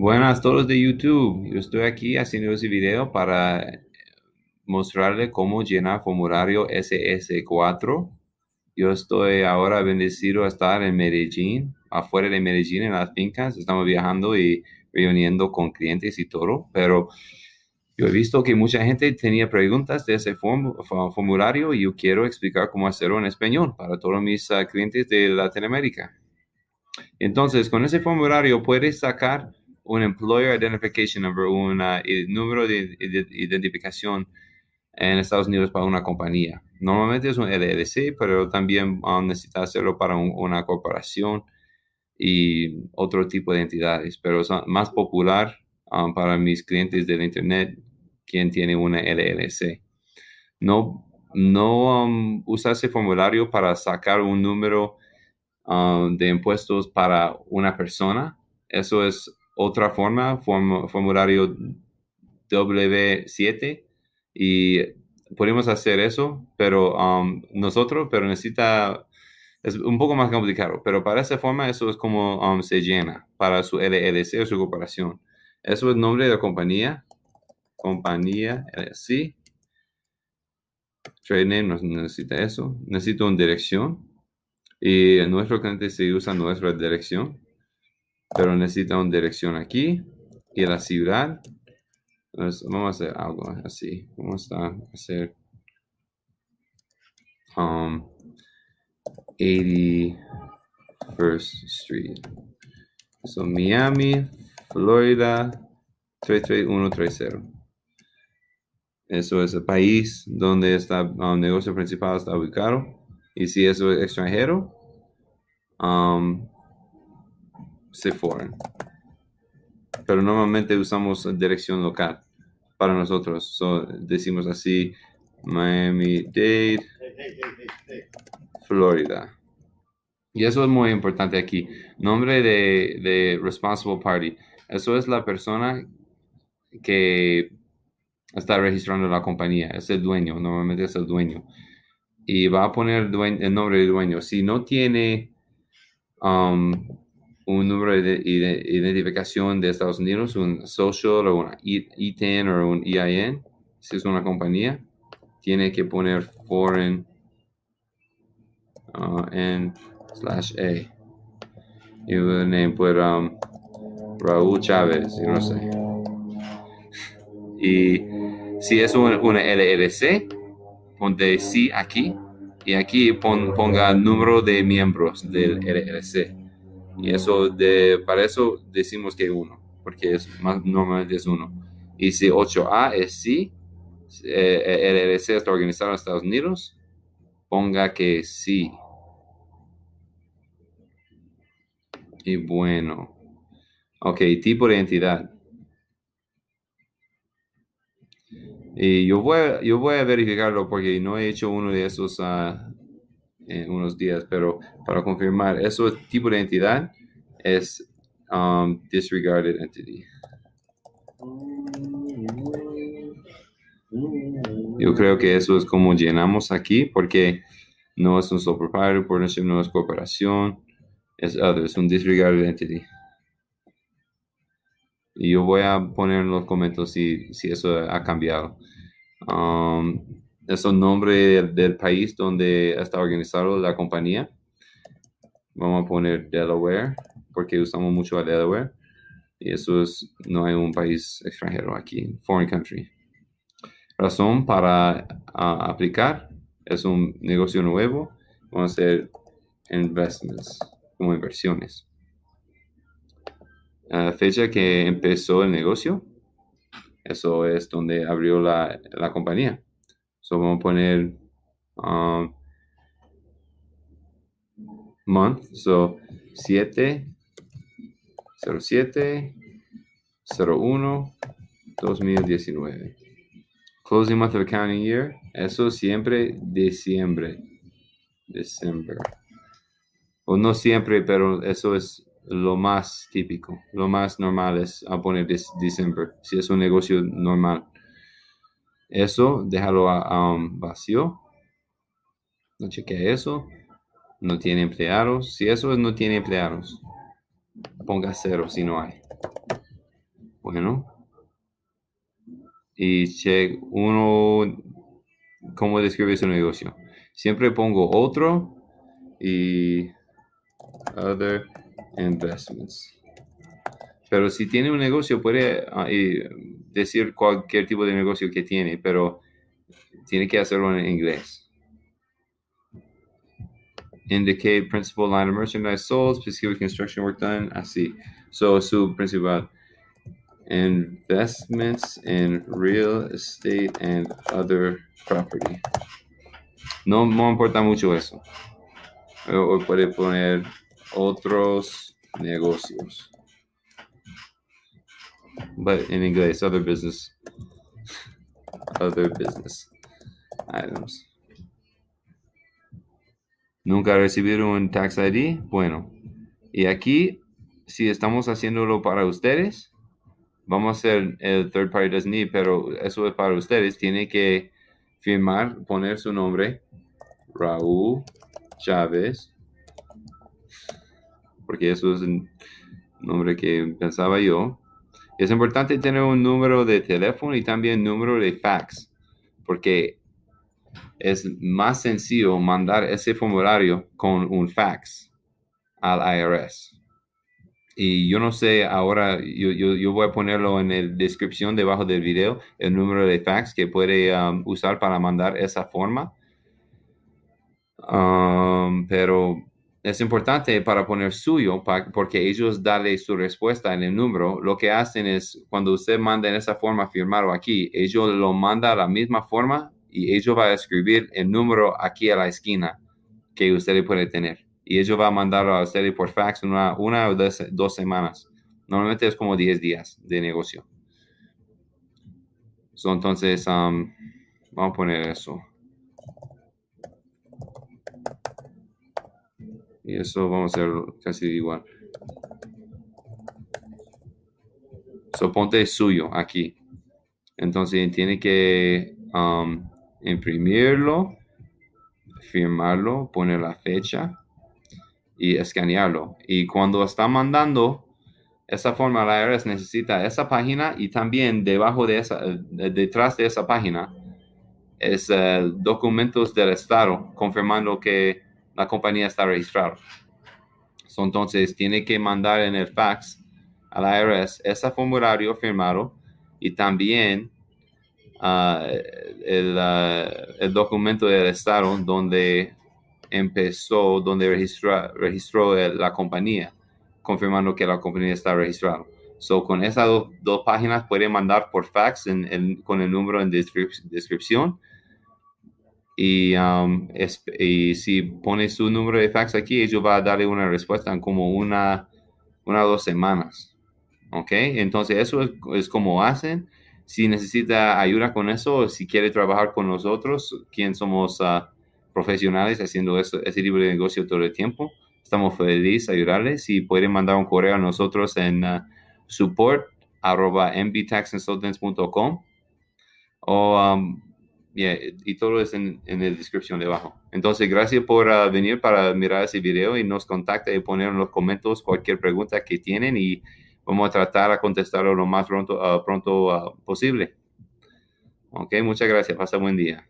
Buenas todos de YouTube. Yo estoy aquí haciendo ese video para mostrarle cómo llenar formulario SS4. Yo estoy ahora bendecido a estar en Medellín, afuera de Medellín, en las fincas. Estamos viajando y reuniendo con clientes y todo, pero yo he visto que mucha gente tenía preguntas de ese formulario y yo quiero explicar cómo hacerlo en español para todos mis ah, clientes de Latinoamérica. Entonces, con ese formulario puedes sacar un Employer Identification Number, un número de, identificación en Estados Unidos para una compañía. Normalmente es un LLC, pero también um, necesitas hacerlo para una corporación y otro tipo de entidades, pero es más popular um, para mis clientes del Internet quien tiene una LLC. No, no um, ese formulario para sacar un número um, de impuestos para una persona. Eso es otra forma, formulario W7 y podemos hacer eso, pero um, nosotros, pero necesita, es un poco más complicado, pero para esa forma eso es como se llena para su LLC o su corporación. Eso es nombre de la compañía compañía, eh, sí. Trade name no necesita eso. Necesito una dirección. Y nuestro cliente se usa nuestra dirección. Pero necesita una dirección aquí. Y la ciudad. vamos a hacer algo así. Vamos a hacer. Um, 81st Street. So Miami, Florida 33130. Eso es el país donde está el um, negocio principal está ubicado. Y si eso es extranjero, um, se fueron. Pero normalmente usamos dirección local para nosotros. decimos así, Miami-Dade, Florida. Y eso es muy importante aquí. Nombre de, de Responsible Party. Eso es la persona que está registrando la compañía, es el dueño, normalmente es el dueño. Y va a poner el, nombre del dueño. Si no tiene um, un número de, identificación de Estados Unidos, un social o un ITIN o un EIN, si es una compañía, tiene que poner foreign uh, N slash A. Y name por um, Raúl Chávez, no sé. Y si es una, LLC, ponte sí aquí y aquí ponga número de miembros del LLC. Y eso de, para eso decimos que uno, porque es más normalmente es uno. Y si 8A es sí, eh, el LLC está organizado en Estados Unidos, ponga que sí. Y bueno, ok, tipo de entidad. Y yo voy, yo voy a verificarlo porque no he hecho uno de esos uh, en unos días, pero para confirmar, eso tipo de entidad es um, disregarded entity. Yo creo que eso es como llenamos aquí porque no es un sole proprietor, no es corporación, es other, es un disregarded entity. Y yo voy a poner en los comentarios si, si eso ha cambiado. Um, es el nombre del, país donde está organizado la compañía. Vamos a poner Delaware porque usamos mucho a Delaware. Y eso es, no hay un país extranjero aquí, foreign country. Razón para aplicar es un negocio nuevo. Vamos a hacer investments, como inversiones fecha que empezó el negocio, eso es donde abrió la, compañía. So vamos a poner um, month, so 7 07 01 2019. Closing month of accounting year, eso siempre diciembre. December. O no siempre, pero eso es lo más típico, lo más normal es a poner diciembre, si es un negocio normal. Eso, déjalo um, vacío. No cheque eso. No tiene empleados. Si eso no tiene empleados, ponga cero si no hay. Bueno. Y check uno, ¿cómo describe su negocio? Siempre pongo otro y other investments. Pero si tiene un negocio, puede ah, decir cualquier tipo de negocio que tiene, pero tiene que hacerlo en inglés. Indicate principal line of merchandise sold, specific construction work done, así. So, su principal investments in real estate and other property. No, no importa mucho eso. O, puede poner otros negocios. But in inglés, other business. Other business items. ¿Nunca recibieron un tax ID? Bueno, y aquí, si estamos haciéndolo para ustedes, vamos a hacer el third party doesn't need, pero eso es para ustedes. Tiene que firmar, poner su nombre, Raúl Chávez, porque eso es el nombre que pensaba yo. Es importante tener un número de teléfono y también número de fax, porque es más sencillo mandar ese formulario con un fax al IRS. Y yo no sé, ahora yo, voy a ponerlo en la descripción debajo del video, el número de fax que puede um, usar para mandar esa forma. Um, pero es importante para poner suyo, porque ellos darle su respuesta en el número. Lo que hacen es, cuando usted manda en esa forma firmado aquí, ellos lo mandan a la misma forma y ellos va a escribir el número aquí a la esquina que usted puede tener. Y ellos va a mandarlo a usted por fax una, una o dos, semanas. Normalmente es como 10 días de negocio. entonces, um, vamos a poner eso. Y eso vamos a hacer casi igual. So, ponte suyo aquí. Entonces, tiene que um, imprimirlo, firmarlo, poner la fecha y escanearlo. Y cuando está mandando esa forma, la IRS necesita esa página y también debajo de esa, detrás de esa página, es uh, documentos del Estado confirmando que la compañía está registrada. entonces, tiene que mandar en el fax a la IRS ese formulario firmado y también Ah, el, ah, el, documento del Estado donde empezó, donde registró, registró la compañía, confirmando que la compañía está registrada. So, con esas dos páginas puede mandar por fax con el número en descripción. Y, um, si pone su número de fax aquí, ellos va a darle una respuesta en como una, una o dos semanas. ¿Ok? Entonces, eso es, como hacen si necesita ayuda con eso, si quiere trabajar con nosotros, quien somos ah, profesionales haciendo eso, ese tipo de negocio todo el tiempo, estamos felices de ayudarles. Si pueden mandar un correo a nosotros en uh, support arroba o um, y todo es en, en, la descripción debajo. Entonces, gracias por ah, venir para mirar ese video y nos contacta y poner en los comentarios cualquier pregunta que tienen y vamos a tratar a contestarlo lo más pronto, uh, pronto uh, posible. Ok, muchas gracias. Pasa buen día.